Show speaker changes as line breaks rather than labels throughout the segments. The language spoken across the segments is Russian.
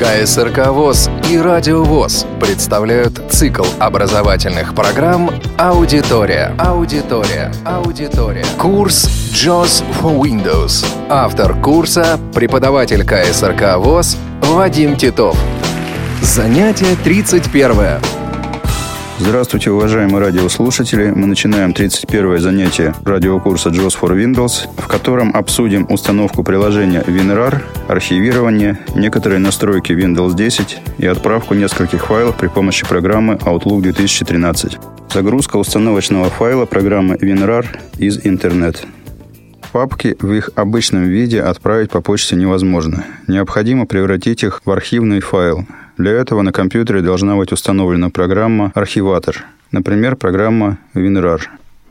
КСРК ВОЗ и Радио ВОЗ представляют цикл образовательных программ «Аудитория». Аудитория. Аудитория. Курс JOS for Windows. Автор курса – преподаватель КСРК ВОЗ Вадим Титов. Занятие 31.
Здравствуйте, уважаемые радиослушатели. Мы начинаем 31-е занятие радиокурса JOS for Windows, в котором обсудим установку приложения WinRAR, архивирование, некоторые настройки Windows 10 и отправку нескольких файлов при помощи программы Outlook 2013. Загрузка установочного файла программы WinRAR из интернет. Папки в их обычном виде отправить по почте невозможно. Необходимо превратить их в архивный файл. Для этого на компьютере должна быть установлена программа «Архиватор», например, программа WinRAR.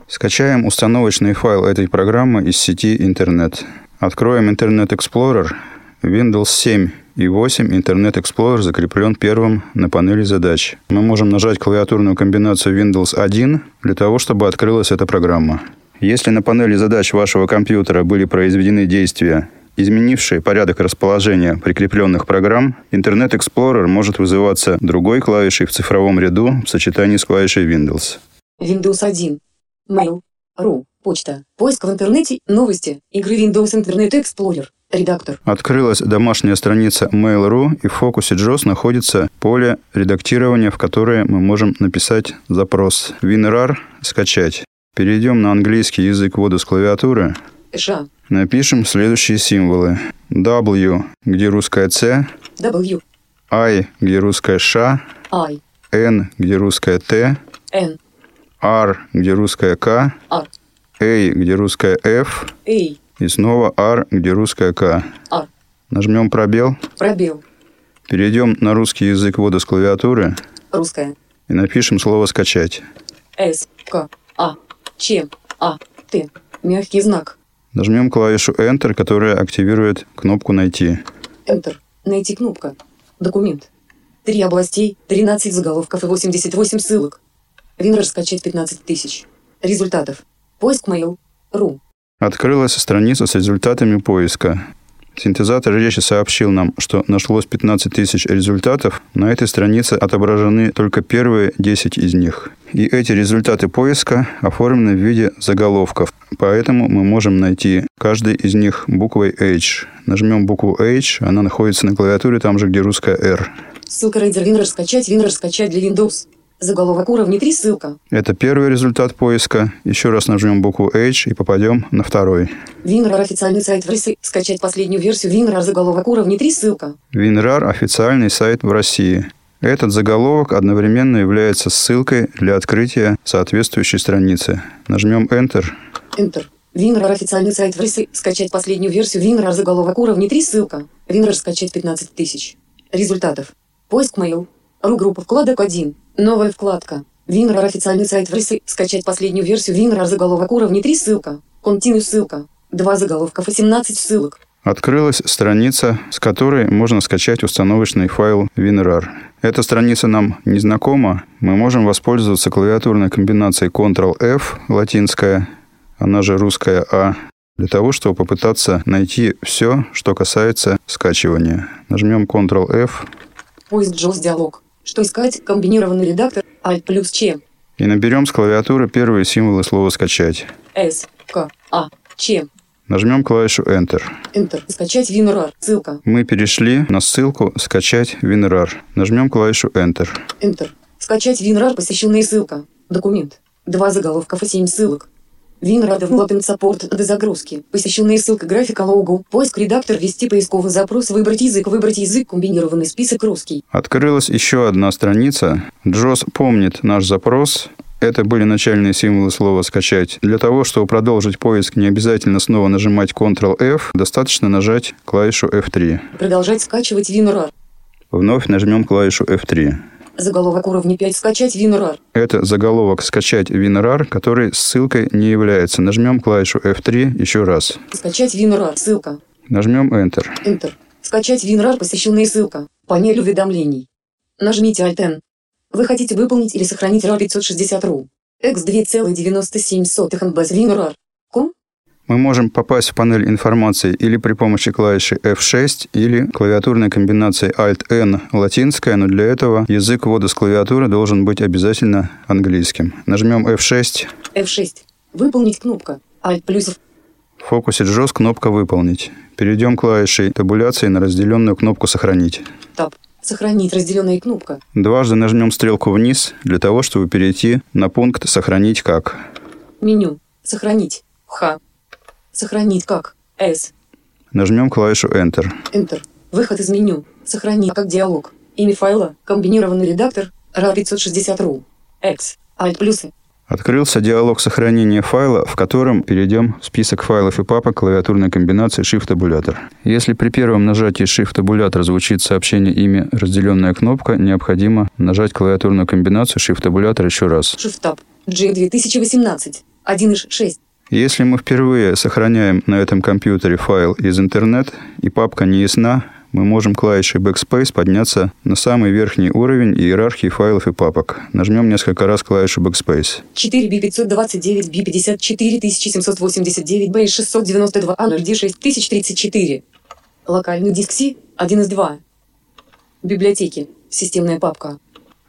Скачаем установочный файл этой программы из сети интернет. Откроем Internet Explorer. Windows 7 и 8 Internet Explorer закреплен первым на панели задач. Мы можем нажать клавиатурную комбинацию Windows 1 для того, чтобы открылась эта программа. Если на панели задач вашего компьютера были произведены действия изменившие порядок расположения прикрепленных программ, Internet Explorer может вызываться другой клавишей в цифровом ряду в сочетании с клавишей Windows.
Windows 1. Mail. Ру. Почта. Поиск в интернете. Новости. Игры Windows Internet Explorer. Редактор.
Открылась домашняя страница Mail.ru, и в фокусе JOS находится поле редактирования, в которое мы можем написать запрос WinRAR «Скачать». Перейдем на английский язык ввода с клавиатуры.
Ша.
Напишем следующие символы. W, где русская C,
W.
I, где русская Ш,
I.
N, где русская Т,
N.
R, где русская К,
R.
A, где русская F,
A.
и снова R, где русская К.
R.
Нажмем пробел,
Пробел.
перейдем на русский язык ввода с клавиатуры
Русская.
и напишем слово «скачать».
S. К. А. Ч. А. Т. Мягкий знак.
Нажмем клавишу Enter, которая активирует кнопку «Найти».
Enter. Найти кнопка. Документ. Три областей, 13 заголовков и 88 ссылок. Винрар скачать 15 тысяч. Результатов. Поиск mail. Ру.
Открылась страница с результатами поиска. Синтезатор речи сообщил нам, что нашлось 15 тысяч результатов. На этой странице отображены только первые 10 из них. И эти результаты поиска оформлены в виде заголовков. Поэтому мы можем найти каждый из них буквой H. Нажмем букву H, она находится на клавиатуре там же, где русская R.
Ссылка Рейдер WinRAR скачать. WinRAR скачать для Windows. Заголовок уровня 3 ссылка.
Это первый результат поиска. Еще раз нажмем букву H и попадем на второй.
WinRAR официальный сайт в России. Скачать последнюю версию WinRAR заголовок уровня 3 ссылка.
WinRAR – официальный сайт в России. Этот заголовок одновременно является ссылкой для открытия соответствующей страницы. Нажмем Enter.
Enter. WinRAR официальный сайт в России. Скачать последнюю версию WinRAR заголовок уровня 3 ссылка. WinRAR скачать 15 тысяч. Результатов. Поиск mail. Ру группа вкладок 1. Новая вкладка. WinRAR официальный сайт в России. Скачать последнюю версию WinRAR заголовок уровня 3 ссылка. Continue ссылка. Два заголовка 18 ссылок.
Открылась страница, с которой можно скачать установочный файл WinRAR. Эта страница нам не знакома. Мы можем воспользоваться клавиатурной комбинацией Ctrl-F, латинская, она же русская А, для того, чтобы попытаться найти все, что касается скачивания. Нажмем Ctrl-F
Поиск JOS диалог. Что искать? Комбинированный редактор. Alt плюс Ч.
и наберем с клавиатуры первые символы слова «скачать».
S. К. А. Ч.
Нажмем клавишу Enter.
Enter. Скачать WinRAR. Ссылка.
Мы перешли на ссылку «Скачать WinRAR». Нажмем клавишу Enter.
Enter. Скачать WinRAR посещенная ссылка. Документ. Два заголовков и семь ссылок. WinRAR Development Support до загрузки. Посещенная ссылка графика логу. Поиск редактор ввести поисковый запрос. Выбрать язык. Выбрать язык. Комбинированный список русский.
Открылась еще одна страница. Джос помнит наш запрос. Это были начальные символы слова «скачать». Для того, чтобы продолжить поиск, не обязательно снова нажимать Ctrl-F, достаточно нажать клавишу F3.
Продолжать скачивать WinRAR.
Вновь нажмем клавишу F3.
Заголовок уровня 5. Скачать WinRAR.
Это заголовок «Скачать WinRAR», который ссылкой не является. Нажмем клавишу F3 еще раз.
Скачать WinRAR. Ссылка.
Нажмем Enter.
Enter. Скачать WinRAR посещенная ссылка. Панель уведомлений. Нажмите Alt-N. Вы хотите выполнить или сохранить RAR 560 RU. X 2,97 без WinRAR.
Мы можем попасть в панель информации или при помощи клавиши F6, или клавиатурной комбинацией Alt-N латинская, но для этого язык ввода с клавиатуры должен быть обязательно английским. Нажмем F6.
F6. Выполнить кнопка. Alt плюсов.
В фокусе JOS кнопка «Выполнить». Перейдем клавишей табуляции на разделенную кнопку «Сохранить».
Таб. Сохранить разделенная кнопка.
Дважды нажмем стрелку вниз для того, чтобы перейти на пункт «Сохранить как».
Меню. Сохранить. Х. Сохранить как. S.
Нажмем клавишу Enter.
Enter. Выход из меню. Сохранить как диалог. Имя файла. Комбинированный редактор. RA560.ru. X. Alt плюсы.
Открылся диалог сохранения файла, в котором перейдем в список файлов и папок клавиатурной комбинации Shift-табулятор. Если при первом нажатии Shift-табулятор звучит сообщение имя разделенная кнопка, необходимо нажать клавиатурную комбинацию Shift-табулятор еще раз.
Shift-таб. G 2018. 1.6.
Если мы впервые сохраняем на этом компьютере файл из интернет и папка не ясна, мы можем клавишей Backspace подняться на самый верхний уровень иерархии файлов и папок. Нажмем несколько раз клавишу Backspace.
4B529, B54 1789, B692, A0D 6034. Локальный диск C 1 из 2. Библиотеки. Системная папка.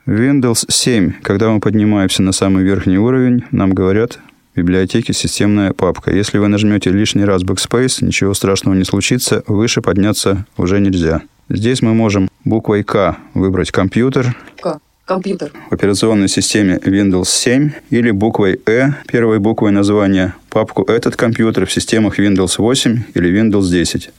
Windows 7. Когда мы поднимаемся на самый верхний уровень, нам говорят библиотеке системная папка. Если вы нажмете лишний раз Backspace, ничего страшного не случится, выше подняться уже нельзя. Здесь мы можем буквой К выбрать компьютер,
К. Компьютер.
в операционной системе Windows 7 или буквой Э, первой буквой названия, папку «Этот компьютер» в системах Windows 8 или Windows 10.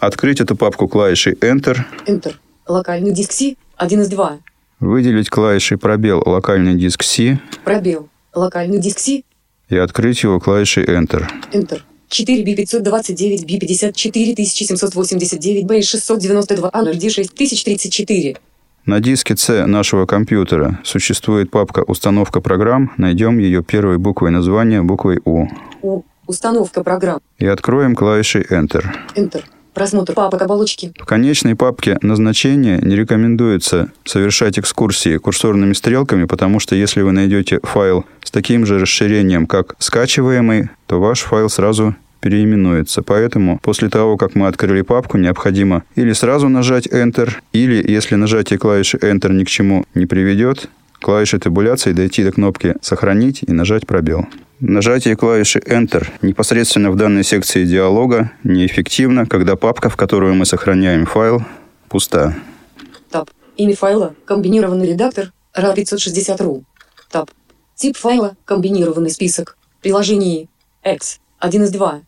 Открыть эту папку клавишей Enter,
Enter. Локальный диск C 1 из 2.
выделить клавишей пробел локальный диск C
Пробел. Локальный диск C
и открыть его клавишей Enter.
Enter. 4B529, B54 1789, B692, A0D 6034.
На диске C нашего компьютера существует папка «Установка программ». Найдем ее первой буквой названия, буквой У.
У. Установка программ.
И откроем клавишей Enter.
Enter. Просмотр папок оболочки.
В конечной папке назначения не рекомендуется совершать экскурсии курсорными стрелками, потому что если вы найдете файл с таким же расширением, как скачиваемый, то ваш файл сразу переименуется. Поэтому после того, как мы открыли папку, необходимо или сразу нажать Enter, или если нажатие клавиши Enter ни к чему не приведет, клавишей табуляции дойти до кнопки «Сохранить» и нажать пробел. Нажатие клавиши Enter непосредственно в данной секции диалога неэффективно, когда папка, в которую мы сохраняем файл, пуста.
Таб. Имя файла. Комбинированный редактор. RA560.ru. Таб. Тип файла. Комбинированный список. Приложение. X. 1 из 2.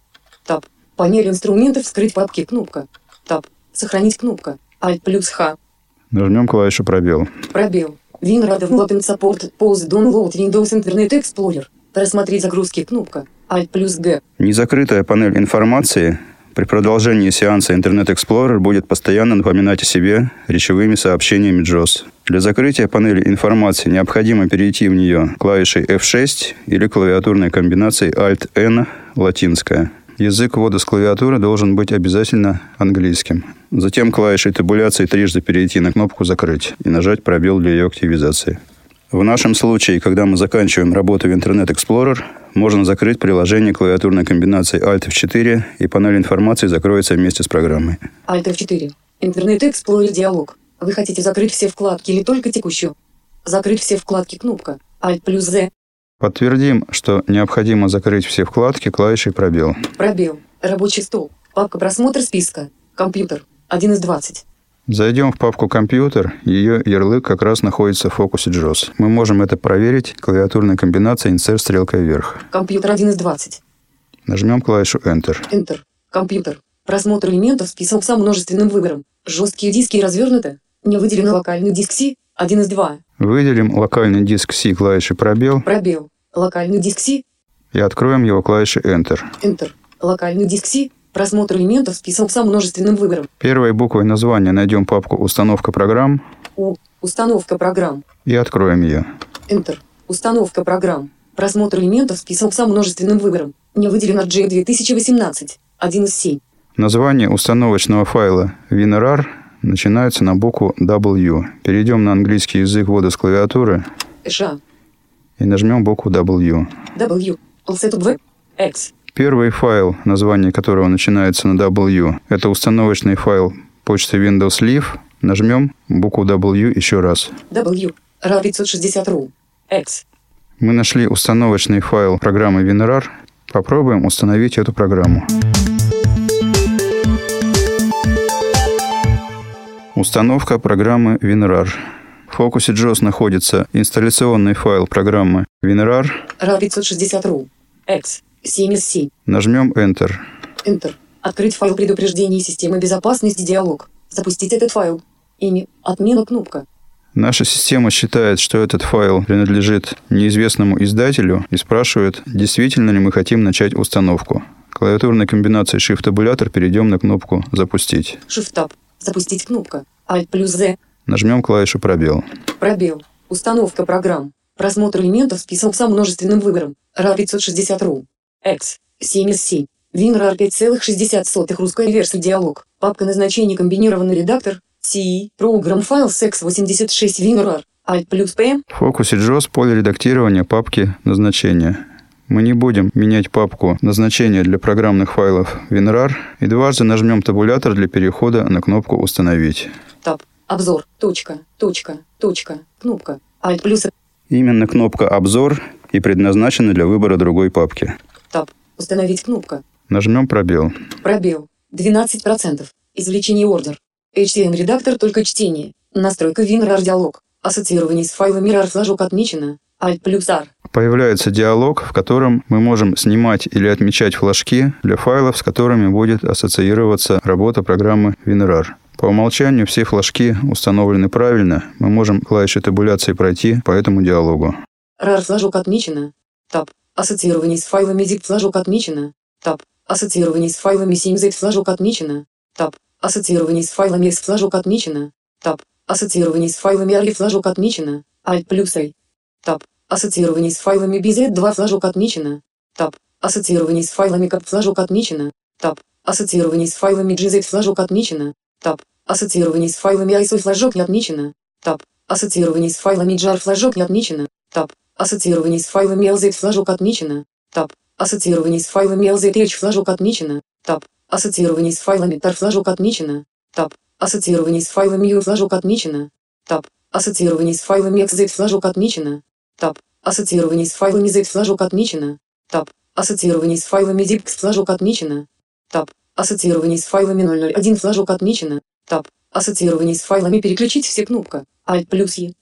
Таб. Панель инструментов. Скрыть папки. Кнопка. Таб. Сохранить кнопка. Alt плюс Х.
Нажмем клавишу пробел.
Пробел. WinRAR Development Support. Pause Download Windows Internet Explorer. Просмотреть загрузки. Кнопка. Alt плюс Г.
Незакрытая панель информации при продолжении сеанса Internet Explorer будет постоянно напоминать о себе речевыми сообщениями JOS. Для закрытия панели информации необходимо перейти в нее клавишей F6 или клавиатурной комбинацией Alt-N латинская. Язык ввода с клавиатуры должен быть обязательно английским. Затем клавишей табуляции трижды перейти на кнопку «Закрыть» и нажать пробел для ее активизации. В нашем случае, когда мы заканчиваем работу в Internet Explorer, можно закрыть приложение клавиатурной комбинацией Alt F4, и панель информации закроется вместе с программой.
Alt F4. Интернет Explorer диалог. Вы хотите закрыть все вкладки или только текущую? Закрыть все вкладки. Кнопка. Alt плюс Z.
Подтвердим, что необходимо закрыть все вкладки клавишей пробел.
Пробел. Рабочий стол. Папка просмотр списка. Компьютер. 1 из 20.
Зайдем в папку «Компьютер», ее ярлык как раз находится в фокусе JOS. Мы можем это проверить клавиатурной комбинацией Insert стрелкой вверх.
Компьютер 1 из 20.
Нажмем клавишу Enter.
Enter. Компьютер. Просмотр элементов список со множественным выбором. Жесткие диски развернуты. Не выделен локальный диск C. 1 из 2.
Выделим локальный диск C клавишей пробел
Пробел. Локальный диск C.
и откроем его клавишей Enter.
Enter. Локальный диск C. Просмотр элементов список со множественным выбором.
Первой буквой названия найдем папку «Установка программ»
У. Установка программ.
и откроем ее.
Enter. Установка программ. Просмотр элементов список со множественным выбором. Не выделено G 2018. 1 из 7.
Название установочного файла WinRAR начинается на букву W. Перейдем на английский язык ввода с клавиатуры
Ш.
и нажмем букву W.
W. Set V. X.
Первый файл, название которого начинается на W, это установочный файл почты Windows Live. Нажмем букву W еще раз.
W. RAR 560.ru. X.
Мы нашли установочный файл программы WinRAR. Попробуем установить эту программу. Установка программы WinRAR. В фокусе JOS находится инсталляционный файл программы WinRAR.
RAR 560.ru. X. 77.
Нажмем Enter.
Enter. Открыть файл предупреждений системы безопасности диалог. Запустить этот файл. Имя. Отмена кнопка.
Наша система считает, что этот файл принадлежит неизвестному издателю и спрашивает, действительно ли мы хотим начать установку. Клавиатурной комбинацией Shift-табулятор перейдем на кнопку «Запустить».
Shift-Tab. Запустить кнопка. Alt плюс Z.
Нажмем клавишу «Пробел».
Пробел. Установка программ. Просмотр элементов список со множественным выбором. RAR 560.ru. X. 77. WinRAR 5,60 русская версия диалог. Папка назначения комбинированный редактор. C. Program Files X86 WinRAR. Alt плюс P.
В фокусе JOS поле редактирования папки «Назначение». Мы не будем менять папку «Назначение» для программных файлов WinRAR и дважды нажмем табулятор для перехода на кнопку «Установить».
Таб. Обзор. Точка. Точка. Точка. Кнопка. Alt плюс
Именно кнопка «Обзор» и предназначена для выбора другой папки.
Таб. Установить кнопка.
Нажмем пробел.
Пробел. 12%. Извлечение ордер. HTML редактор только чтение. Настройка WinRAR диалог. Ассоциирование с файлами RAR флажок отмечено. Alt плюс R.
Появляется диалог, в котором мы можем снимать или отмечать флажки для файлов, с которыми будет ассоциироваться работа программы WinRAR. По умолчанию все флажки установлены правильно. Мы можем клавишей табуляции пройти по этому диалогу.
RAR флажок отмечено. Таб. Ассоциирование с файлами zip флажок отмечено. Таб. Ассоциирование с файлами 7z флажок отмечено. Таб. Ассоциирование с файлами x флажок отмечено. Таб. Ассоциирование с файлами array флажок отмечено. Alt плюс I. Таб. Ассоциирование с файлами bz2 флажок отмечено. Таб. Ассоциирование с файлами как флажок отмечено. Tab. Ассоциирование с файлами gz флажок отмечено. Tab. Ассоциирование с файлами ISO флажок не отмечено. Tab. Ассоциирование с файлами jar флажок не отмечено. Tab. Ассоциирование с файлами lz флажок отмечено. Tab. Ассоциирование с файлами lzh флажок отмечено. Tab. Ассоциирование с файлами tar флажок отмечено. Tab. Ассоциирование с файлами uu флажок отмечено. Tab. Ассоциирование с файлами xz флажок отмечено. Tab. Ассоциирование с файлами z флажок отмечено. Таб. Ассоциирование с файлами zipx флажок отмечено. Таб. Ассоциирование с файлами 001 флажок отмечено. Таб. Ассоциирование с файлами переключить все кнопка. Alt плюс E.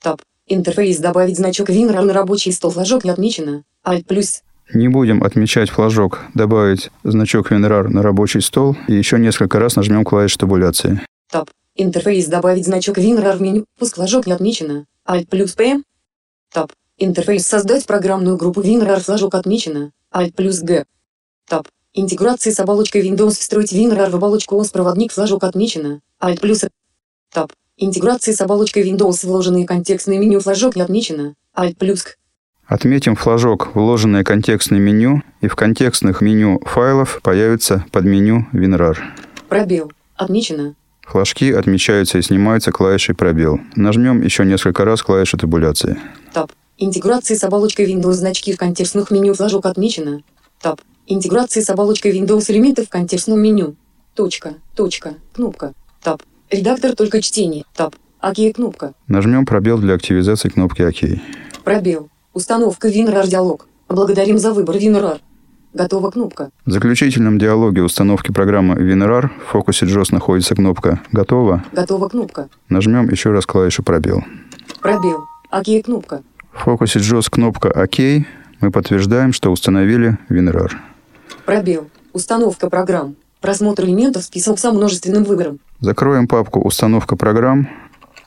Таб. Интерфейс добавить значок WinRAR на рабочий стол флажок не отмечено. Alt плюс.
Не будем отмечать флажок, добавить значок WinRAR на рабочий стол и еще несколько раз нажмем клавишу табуляции.
Таб. Интерфейс добавить значок WinRAR в меню. Пуск флажок не отмечено. Alt плюс P. Таб. Интерфейс создать программную группу WinRAR флажок отмечено. Alt плюс G. Таб. Интеграции с оболочкой Windows встроить WinRAR в оболочку OS проводник флажок отмечено. Alt плюс Таб. Интеграции с оболочкой Windows вложенные контекстные меню флажок не отмечено. Alt плюс.
Отметим флажок «Вложенное контекстное меню» и в контекстных меню файлов появится подменю WinRAR.
Пробел. Отмечено.
Флажки отмечаются и снимаются клавишей «Пробел». Нажмем еще несколько раз клавишу табуляции.
Таб. Интеграции с оболочкой Windows значки в контекстных меню флажок отмечено. Таб. Интеграции с оболочкой Windows элементов в контекстном меню. Точка. Точка. Кнопка. Таб. Редактор только чтение. Таб. ОК. Кнопка.
Нажмем пробел для активизации кнопки «Ок».
Пробел. Установка WinRAR диалог. Благодарим за выбор WinRAR. Готова кнопка.
В заключительном диалоге установки программы WinRAR в фокусе JOS находится кнопка «Готово».
Готова кнопка.
Нажмем еще раз клавишу «Пробел».
Пробел. ОК. Кнопка.
В фокусе JOS кнопка «Ок». Мы подтверждаем, что установили WinRAR.
Пробел. Установка программ. Просмотр элементов список со множественным выбором.
Закроем папку «Установка программ».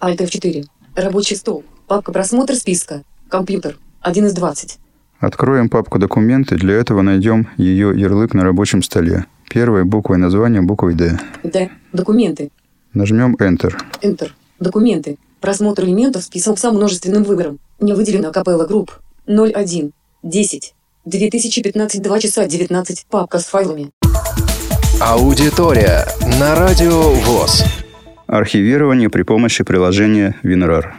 Alt F4. Рабочий стол. Папка просмотр списка. Компьютер. 1 из 20.
Откроем папку «Документы». Для этого найдем ее ярлык на рабочем столе. Первой буквой названия буквой «Д».
Д. Документы.
Нажмем Enter.
Enter. Документы. Просмотр элементов список со множественным выбором. Не выделено капелла групп. 01. 10. 2015 2 часа 19. Папка с файлами.
Аудитория на Радио ВОЗ.
Архивирование при помощи приложения WinRAR.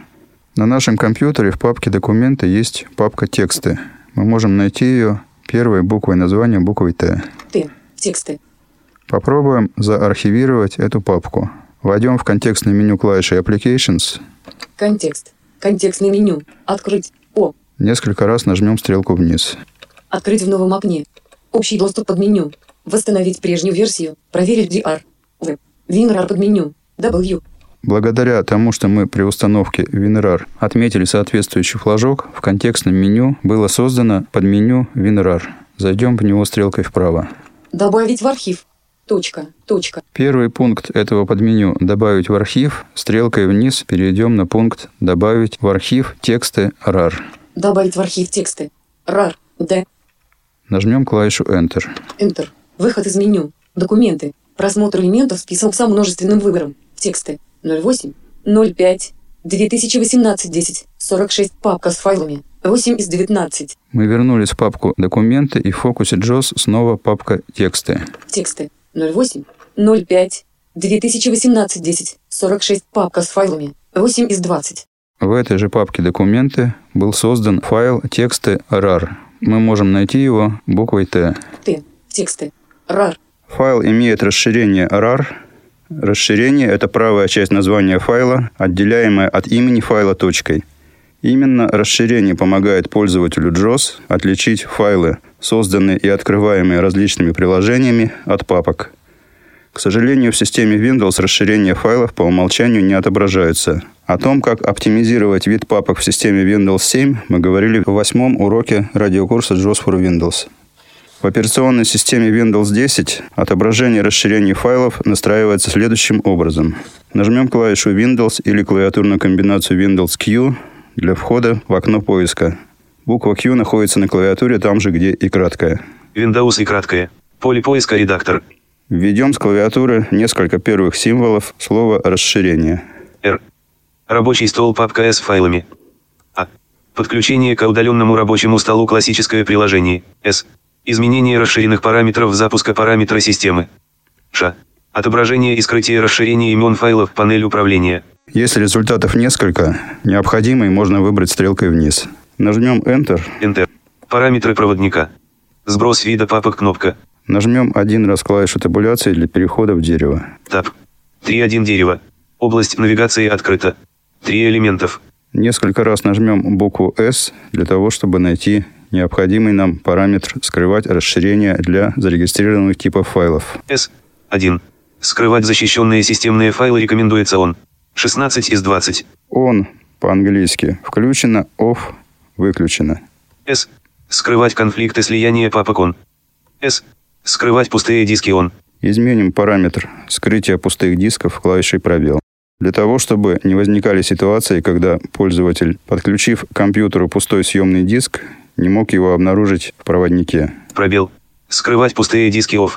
На нашем компьютере в папке «Документы» есть папка «Тексты». Мы можем найти ее Первой буквой названия буквой Т.
Т. Тексты.
Попробуем заархивировать эту папку. Войдем в контекстное меню клавиши Applications.
Контекст. Контекстное меню. Открыть. О.
Несколько раз нажмем стрелку вниз.
Открыть в новом окне. Общий доступ под меню. Восстановить прежнюю версию. Проверить DR. В. WinRAR под меню. W.
Благодаря тому, что мы при установке WinRAR отметили соответствующий флажок, в контекстном меню было создано подменю WinRAR. Зайдем в него стрелкой вправо.
Добавить в архив. Точка. Точка.
Первый пункт этого подменю «Добавить в архив» стрелкой вниз перейдем на пункт «Добавить в архив тексты RAR».
Добавить в архив тексты. RAR. D.
Нажмем клавишу Enter.
Enter. Выход из меню. Документы. Просмотр элементов список со множественным выбором. Тексты. 08. 05. 2018 10. 46. Папка с файлами. 8 из 19.
Мы вернулись в папку «Документы» и в фокусе JOS снова папка «Тексты».
Тексты. 08. 05. 2018 10. 46. Папка с файлами. 8 из 20.
В этой же папке «Документы» был создан файл «Тексты RAR». Мы можем найти его буквой «Т».
Т. Тексты. RAR.
Файл имеет расширение RAR. Расширение – это правая часть названия файла, отделяемая от имени файла точкой. Именно расширение помогает пользователю JOS отличить файлы, созданные и открываемые различными приложениями, от папок. К сожалению, в системе Windows расширение файлов по умолчанию не отображается. О том, как оптимизировать вид папок в системе Windows 7, мы говорили в восьмом уроке радиокурса JOS for Windows. В операционной системе Windows 10 отображение расширений файлов настраивается следующим образом. Нажмем клавишу Windows или клавиатурную комбинацию Windows Q для входа в окно поиска. Буква Q находится на клавиатуре там же, где и краткая.
Windows и краткое. Поле поиска редактор.
Введем с клавиатуры несколько первых символов слова «расширение».
R. Рабочий стол папка S с файлами. А. Подключение к удаленному рабочему столу классическое приложение. S. Изменение расширенных параметров запуска параметра системы. Ш. Отображение и скрытие расширения имен файлов панель управления.
Если результатов несколько, необходимый можно выбрать стрелкой вниз. Нажмем Enter,
Enter. Параметры проводника. Сброс вида папок кнопка.
нажмем один раз клавишу табуляции для перехода в дерево.
Таб. 3.1 дерево. Область навигации открыта. Три элементов.
Несколько раз нажмем букву S для того, чтобы найти необходимый нам параметр «Скрывать расширение для зарегистрированных типов файлов».
S. 1. Скрывать защищенные системные файлы рекомендуется он. 16 из 20.
On по-английски включено, off выключено.
S. Скрывать конфликты слияния папок он. S. Скрывать пустые диски он.
Изменим параметр скрытия пустых дисков клавишей пробел. Для того, чтобы не возникали ситуации, когда пользователь, подключив к компьютеру пустой съемный диск, не мог его обнаружить в проводнике.
Пробел. Скрывать пустые диски off.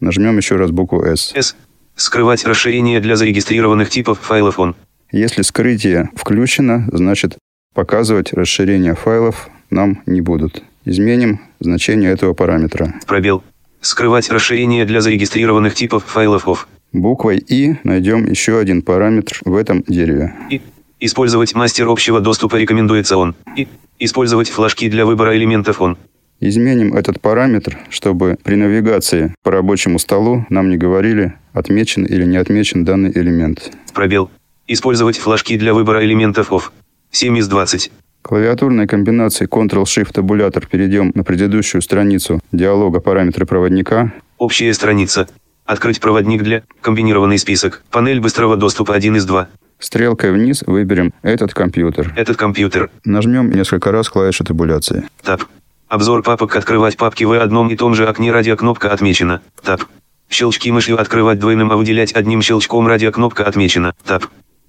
Нажмем еще раз букву S.
S. Скрывать расширение для зарегистрированных типов файлов он.
Если скрытие включено, значит показывать расширение файлов нам не будут. Изменим значение этого параметра.
Пробел. Скрывать расширение для зарегистрированных типов файлов off.
Буквой И найдем еще один параметр в этом дереве.
И. Использовать мастер общего доступа рекомендуется он. И. Использовать флажки для выбора элементов он.
Изменим этот параметр, чтобы при навигации по рабочему столу нам не говорили, отмечен или не отмечен данный элемент.
Пробел. Использовать флажки для выбора элементов off. 7 из 20.
Клавиатурной комбинацией Ctrl-Shift-табулятор перейдем на предыдущую страницу диалога параметры проводника.
Общая страница. Открыть проводник для комбинированный список. Панель быстрого доступа 1 из 2.
Стрелкой вниз выберем этот компьютер.
Этот компьютер.
Нажмем несколько раз клавишу табуляции.
Таб. Обзор папок открывать папки в одном и том же окне радиокнопка отмечена. Таб. Щелчки мышью открывать двойным, а выделять одним щелчком радиокнопка отмечена. Таб.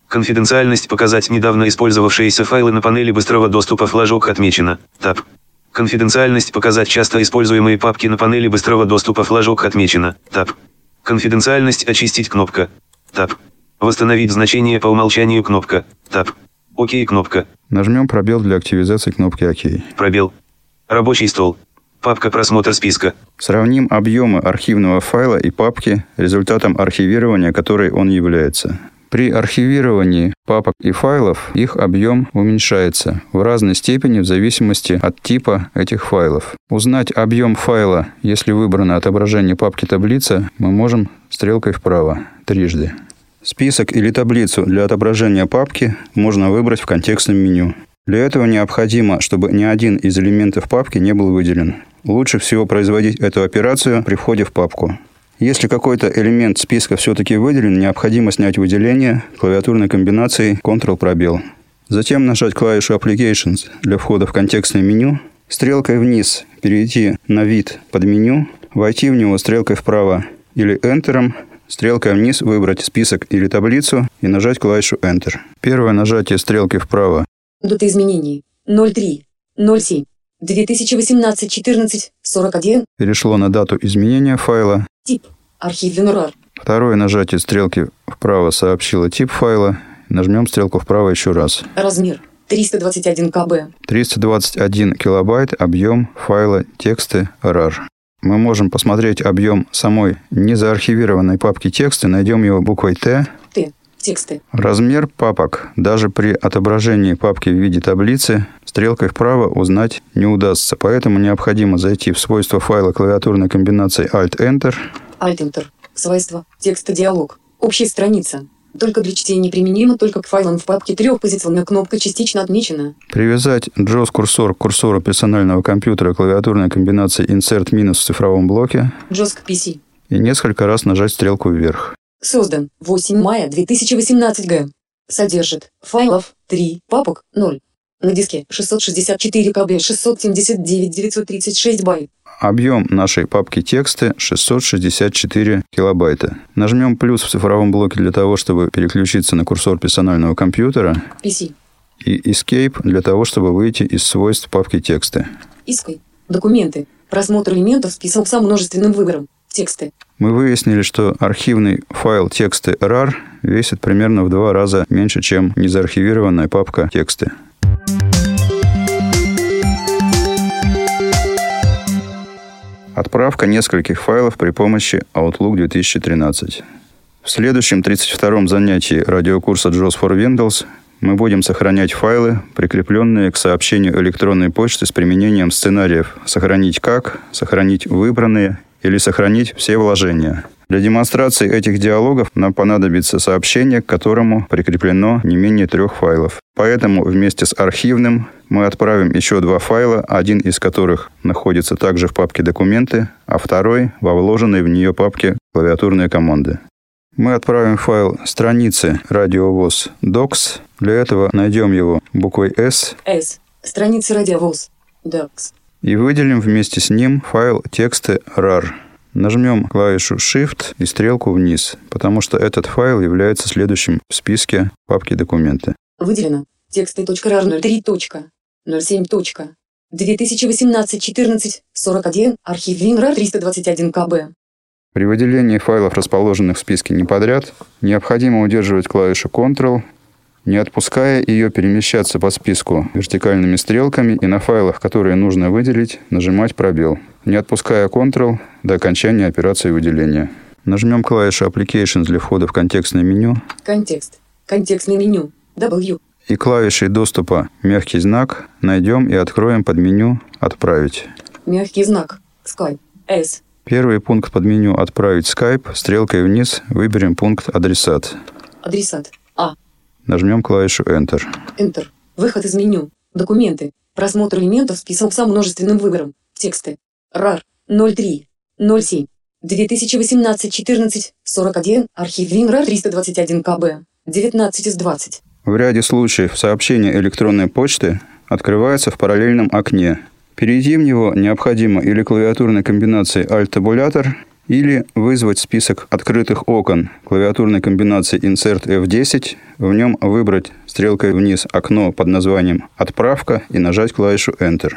Конфиденциальность показать недавно использовавшиеся файлы на панели быстрого доступа флажок отмечена. Таб. Конфиденциальность показать часто используемые папки на панели быстрого доступа флажок отмечена. Таб. Конфиденциальность очистить кнопка. Таб. Восстановить значение по умолчанию кнопка. Таб. ОК кнопка.
Нажмем пробел для активизации кнопки ОК.
Пробел. Рабочий стол. Папка просмотр списка.
Сравним объемы архивного файла и папки результатом архивирования, которой он является. При архивировании папок и файлов их объем уменьшается в разной степени в зависимости от типа этих файлов. Узнать объем файла, если выбрано отображение папки таблица, мы можем стрелкой вправо трижды. Список или таблицу для отображения папки можно выбрать в контекстном меню. Для этого необходимо, чтобы ни один из элементов папки не был выделен. Лучше всего производить эту операцию при входе в папку. Если какой-то элемент списка все-таки выделен, необходимо снять выделение клавиатурной комбинацией Ctrl-пробел. Затем нажать клавишу Applications для входа в контекстное меню, стрелкой вниз перейти на вид под меню, войти в него стрелкой вправо или Enter, стрелкой вниз выбрать список или таблицу и нажать клавишу Enter. Первое нажатие стрелки вправо.
Дата изменений 03 07 2018 14 41
Перешло на дату изменения файла.
Тип. Архив WinRAR.
Второе нажатие стрелки вправо сообщило тип файла. Нажмем стрелку вправо еще раз.
Размер 321 кб.
321 килобайт объем файла тексты RAR. Мы можем посмотреть объем самой незаархивированной папки тексты. Найдем его буквой Т.
Т. Тексты.
Размер папок даже при отображении папки в виде таблицы стрелкой вправо узнать не удастся. Поэтому необходимо зайти в свойства файла клавиатурной комбинацией Alt-Enter.
Alt-Enter. Свойства. Текста диалог. Общая страница. Только для чтения применимо только к файлам в папке трехпозиционная кнопка частично отмечена.
Привязать JOS-курсор к курсору персонального компьютера клавиатурной комбинацией Insert минус в цифровом блоке
JOS к PC.
и несколько раз нажать стрелку вверх.
Создан 8 мая 2018 г. Содержит файлов 3, папок 0. На диске 664 кб, 679 936 байт.
Объем нашей папки тексты 664 килобайта. Нажмем плюс в цифровом блоке для того, чтобы переключиться на курсор персонального компьютера
PC.
и Escape для того, чтобы выйти из свойств папки тексты.
Иской. Документы. Просмотр элементов список со множественным выбором. Тексты.
Мы выяснили, что архивный файл тексты RAR весит примерно в два раза меньше, чем незаархивированная папка тексты. Отправка нескольких файлов при помощи Outlook 2013. В следующем 32-м занятии радиокурса JOS for Windows мы будем сохранять файлы, прикрепленные к сообщению электронной почты с применением сценариев «Сохранить как», «Сохранить выбранные» или «Сохранить все вложения». Для демонстрации этих диалогов нам понадобится сообщение, к которому прикреплено не менее трех файлов. Поэтому вместе с архивным мы отправим еще два файла, один из которых находится также в папке «Документы», а второй во вложенной в нее папке «Клавиатурные команды». Мы отправим файл страницы радиовоз docs. Для этого найдем его буквой S
S. Страница радиовоз. DOCS.
и выделим вместе с ним файл тексты RAR. Нажмем клавишу Shift и стрелку вниз, потому что этот файл является следующим в списке папки «Документы».
Выделено. Тексты .rar 03. 07. 2018 14 41. Архив WinRAR 321 кб.
При выделении файлов, расположенных в списке не подряд, необходимо удерживать клавишу Ctrl, не отпуская ее перемещаться по списку вертикальными стрелками и на файлах, которые нужно выделить, нажимать пробел, не отпуская Ctrl до окончания операции выделения. Нажмем клавишу Applications для входа в контекстное меню
Контекст. Контекстное меню. W.
и клавишей доступа «Мягкий знак» найдем и откроем под меню «Отправить».
Мягкий знак. Skype. S.
Первый пункт под меню «Отправить Skype» стрелкой вниз выберем пункт «Адресат».
Адресат. А.
Нажмем клавишу Enter.
Enter. Выход из меню. Документы. Просмотр элементов список со множественным выбором. Тексты. RAR 03 07 2018 14 41 архив WinRAR 321 кб 19 из 20
В ряде случаев сообщение электронной почты открывается в параллельном окне. Перейти в него необходимо или клавиатурной комбинацией Alt-табулятор, или вызвать список открытых окон клавиатурной комбинации Insert F10, в нем выбрать стрелкой вниз окно под названием «Отправка» и нажать клавишу Enter.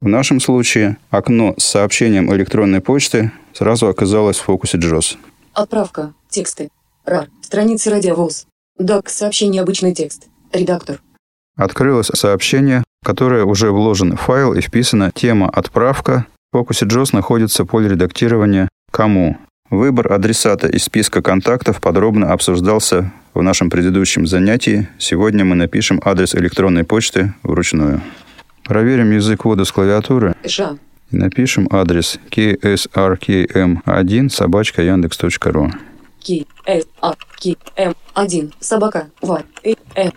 В нашем случае окно с сообщением электронной почты сразу оказалось в фокусе JOS.
Отправка. Тексты. RAR. Страницы радиовоз. DOC. Сообщение обычный текст. Редактор.
Открылось сообщение, в которое уже вложен файл и вписана тема «Отправка». В фокусе JOS находится поле редактирования «Кому?». Выбор адресата из списка контактов подробно обсуждался в нашем предыдущем занятии. Сегодня мы напишем адрес электронной почты вручную. Проверим язык ввода с клавиатуры.
Ша.
И напишем адрес ksrkm1 собачка яндекс.ру.
Ки. С. А. Ки. М. 1. Собака. И. Э.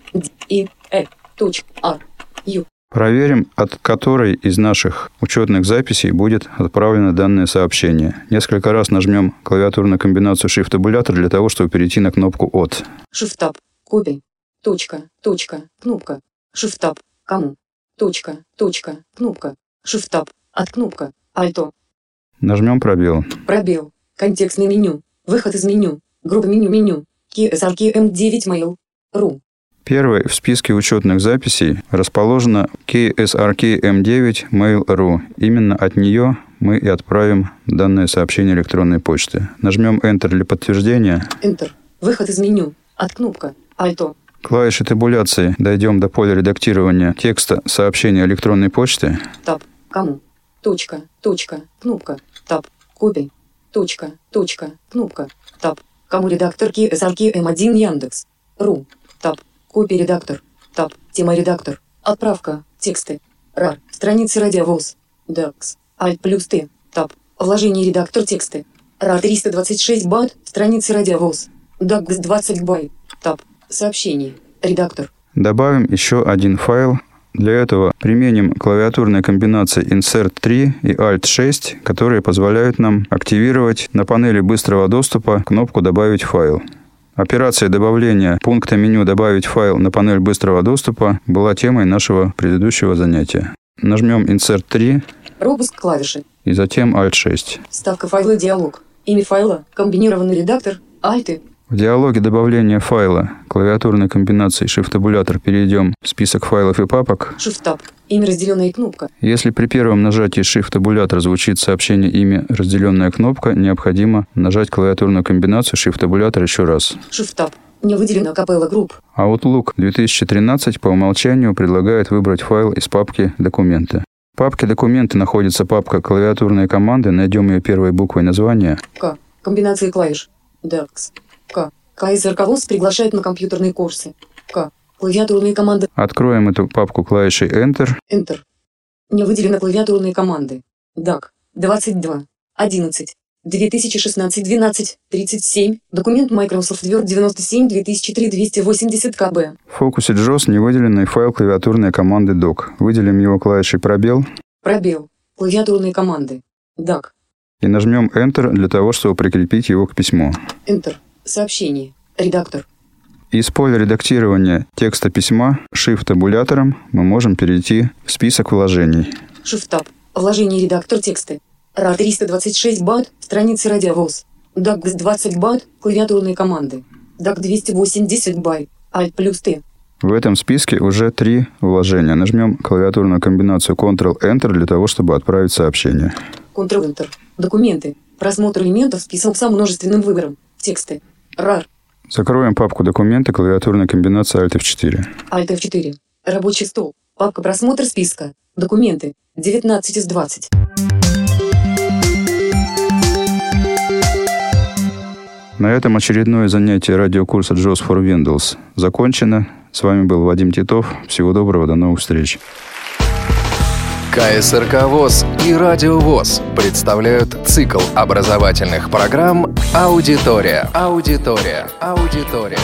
И. Э. Точка. А. Ю.
Проверим, от которой из наших учетных записей будет отправлено данное сообщение. Несколько раз нажмем клавиатурную комбинацию Shift-табулятор для того, чтобы перейти на кнопку «От».
Shift-таб. Копий. Точка. Точка. Кнопка. Shift-таб. Кому. Точка. Точка. Кнопка. Shift-таб. От кнопка. Альто.
Нажмем пробел.
Пробел. Контекстное меню. Выход из меню. Группа меню меню. KSRK M9 Mail. Ру.
Первой в списке учетных записей расположена KSRK M9 Mail.ru. Именно от нее мы и отправим данное сообщение электронной почты. Нажмем Enter для подтверждения.
Enter. Выход из меню. От кнопка. Альто.
Клавишей табуляции дойдем до поля редактирования текста сообщения электронной почты.
Таб. Кому. Точка. Точка. Кнопка. Таб. Копий. Точка. Точка. Кнопка. Таб. Кому редактор KSRK M1 Яндекс. Ру. Таб. Копия редактор. Таб. Тема редактор. Отправка. Тексты. РАР. Страницы радиовоз. DAX. Alt плюс Т. Таб. Вложение редактор тексты. РАР 326 бат. Страницы радиовоз. DAX 20 байт. Таб. Сообщение. Редактор.
Добавим еще один файл. Для этого применим клавиатурные комбинации Insert 3 и Alt 6, которые позволяют нам активировать на панели быстрого доступа кнопку «Добавить файл». Операция добавления пункта меню «Добавить файл» на панель быстрого доступа была темой нашего предыдущего занятия. Нажмем Insert 3
Пропуск клавиши.
и затем Alt 6.
Ставка файла диалог. Имя файла. Комбинированный редактор. Альты.
В диалоге добавления файла клавиатурной комбинацией Shift-табулятор перейдем в список файлов и папок.
Shift-таб. Имя разделенная кнопка.
Если при первом нажатии Shift-табулятор звучит сообщение имя разделенная кнопка, необходимо нажать клавиатурную комбинацию Shift-табулятор еще раз.
Shift-таб. Не выделена капелла групп.
Outlook 2013 по умолчанию предлагает выбрать файл из папки «Документы». В папке «Документы» находится папка «Клавиатурные команды». Найдем ее первой буквой названия.
К. Комбинации клавиш. DAX. К. КСРК ВОЗ приглашает на компьютерные курсы. К. Клавиатурные команды.
Откроем эту папку клавишей Enter.
Enter. Не выделены клавиатурные команды. DAC. 22. 11. 2016 12 37. Документ Microsoft Word 97 2003 280 КБ.
В фокусе JOS не выделенный файл клавиатурной команды doc. Выделим его клавишей пробел
Пробел. Клавиатурные команды. DAC.
и нажмем Enter для того, чтобы прикрепить его к письму.
Enter. Сообщение. Редактор.
Из поля редактирования текста письма Shift-табулятором мы можем перейти в список вложений.
Shift-таб. Вложение редактор тексты. RA 326 бат. Страницы радиовоз. DAC 20 бат. Клавиатурные команды. DAC 280 байт. Alt плюс Т.
В этом списке уже три вложения. Нажмем клавиатурную комбинацию Ctrl-Enter для того, чтобы отправить сообщение.
Ctrl-Enter. Документы. Просмотр элементов список со множественным выбором. Тексты. RAR.
Закроем папку «Документы», клавиатурная комбинация Alt F4.
Alt F4. Рабочий стол. Папка просмотр списка. Документы. 19 из 20.
На этом очередное занятие радиокурса JOS for Windows закончено. С вами был Вадим Титов. Всего доброго, до новых встреч.
КСРК ВОЗ и Радио ВОЗ представляют цикл образовательных программ «Аудитория». Аудитория. Аудитория.